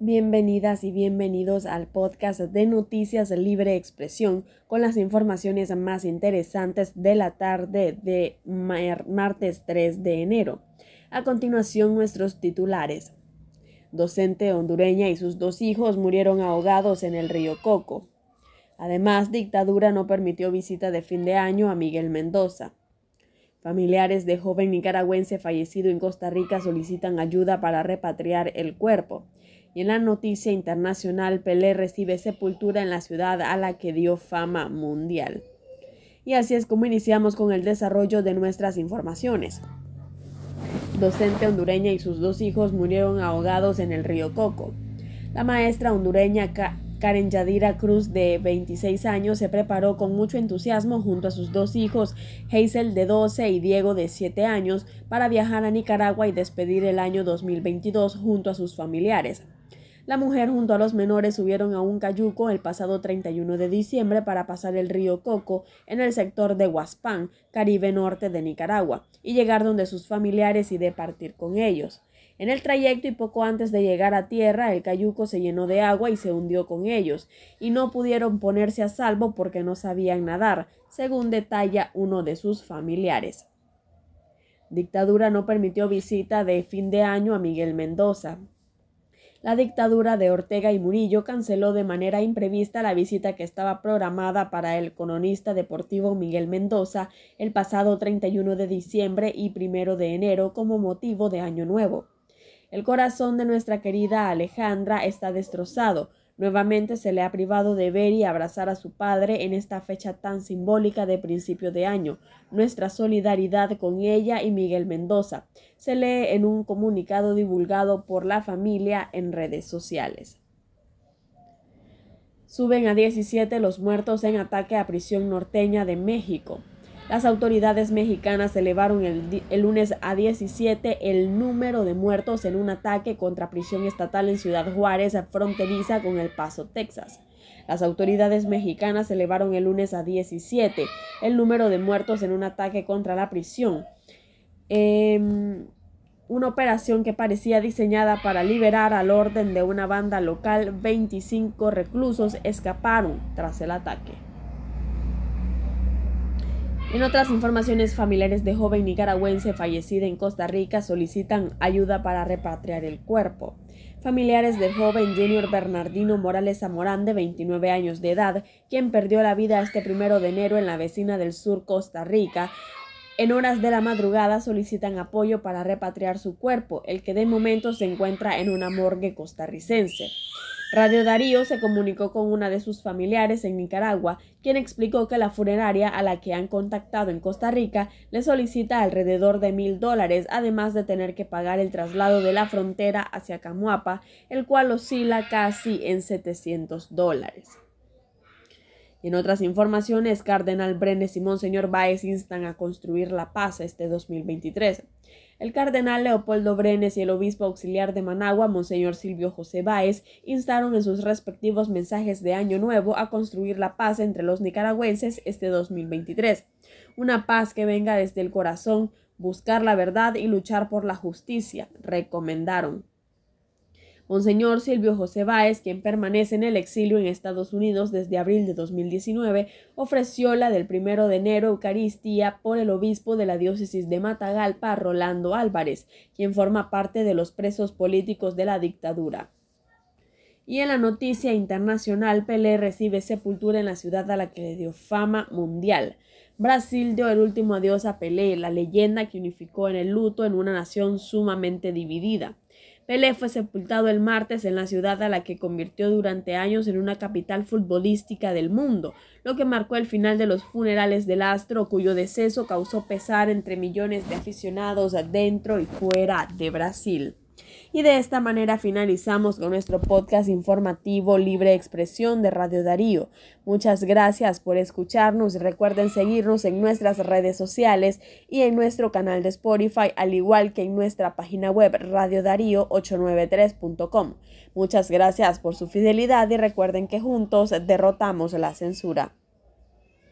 Bienvenidas y bienvenidos al podcast de Noticias Libre Expresión con las informaciones más interesantes de la tarde de martes 3 de enero. A continuación nuestros titulares. Docente hondureña y sus dos hijos murieron ahogados en el río Coco. Además, dictadura no permitió visita de fin de año a Miguel Mendoza. Familiares de joven nicaragüense fallecido en Costa Rica solicitan ayuda para repatriar el cuerpo. Y en la noticia internacional, Pelé recibe sepultura en la ciudad a la que dio fama mundial. Y así es como iniciamos con el desarrollo de nuestras informaciones. Docente hondureña y sus dos hijos murieron ahogados en el río Coco. La maestra hondureña Karen Yadira Cruz, de 26 años, se preparó con mucho entusiasmo junto a sus dos hijos, Hazel de 12 y Diego de 7 años, para viajar a Nicaragua y despedir el año 2022 junto a sus familiares. La mujer junto a los menores subieron a un cayuco el pasado 31 de diciembre para pasar el río Coco en el sector de Huaspán, Caribe Norte de Nicaragua, y llegar donde sus familiares y departir con ellos. En el trayecto y poco antes de llegar a tierra, el cayuco se llenó de agua y se hundió con ellos, y no pudieron ponerse a salvo porque no sabían nadar, según detalla uno de sus familiares. Dictadura no permitió visita de fin de año a Miguel Mendoza la dictadura de Ortega y Murillo canceló de manera imprevista la visita que estaba programada para el colonista deportivo Miguel Mendoza el pasado 31 de diciembre y 1 de enero como motivo de Año Nuevo. El corazón de nuestra querida Alejandra está destrozado, Nuevamente se le ha privado de ver y abrazar a su padre en esta fecha tan simbólica de principio de año. Nuestra solidaridad con ella y Miguel Mendoza se lee en un comunicado divulgado por la familia en redes sociales. Suben a 17 los muertos en ataque a prisión norteña de México. Las autoridades mexicanas elevaron el, lunes a 17 el número de muertos en un ataque contra prisión estatal en Ciudad Juárez, fronteriza con El Paso, Texas. Las autoridades mexicanas elevaron el lunes a 17 el número de muertos en un ataque contra la prisión. Em, una operación que parecía diseñada para liberar al orden de una banda local, 25 reclusos escaparon tras el ataque. En otras informaciones, familiares de joven nicaragüense fallecida en Costa Rica solicitan ayuda para repatriar el cuerpo. Familiares del joven Junior Bernardino Morales Zamorán, de 29 años de edad, quien perdió la vida este primero de enero en la vecina del sur Costa Rica, en horas de la madrugada solicitan apoyo para repatriar su cuerpo, el que de momento se encuentra en una morgue costarricense. Radio Darío se comunicó con una de sus familiares en Nicaragua, quien explicó que la funeraria a la que han contactado en Costa Rica le solicita alrededor de mil dólares, además de tener que pagar el traslado de la frontera hacia Camuapa, el cual oscila casi en 700 dólares. En otras informaciones, Cardenal Brenes y Monseñor Báez instan a construir la paz este 2023. El cardenal Leopoldo Brenes y el obispo auxiliar de Managua, Monseñor Silvio José Báez, instaron en sus respectivos mensajes de Año Nuevo a construir la paz entre los nicaragüenses este 2023. Una paz que venga desde el corazón, buscar la verdad y luchar por la justicia, recomendaron. Monseñor Silvio José Báez, quien permanece en el exilio en Estados Unidos desde abril de 2019, ofreció la del primero de enero Eucaristía por el obispo de la diócesis de Matagalpa, Rolando Álvarez, quien forma parte de los presos políticos de la dictadura. Y en la noticia internacional, Pelé recibe sepultura en la ciudad a la que le dio fama mundial. Brasil dio el último adiós a Pelé, la leyenda que unificó en el luto en una nación sumamente dividida. Pelé fue sepultado el martes en la ciudad a la que convirtió durante años en una capital futbolística del mundo, lo que marcó el final de los funerales del astro, cuyo deceso causó pesar entre millones de aficionados dentro y fuera de Brasil. Y de esta manera finalizamos con nuestro podcast informativo Libre Expresión de Radio Darío. Muchas gracias por escucharnos. Recuerden seguirnos en nuestras redes sociales y en nuestro canal de Spotify, al igual que en nuestra página web radiodarío893.com. Muchas gracias por su fidelidad y recuerden que juntos derrotamos la censura.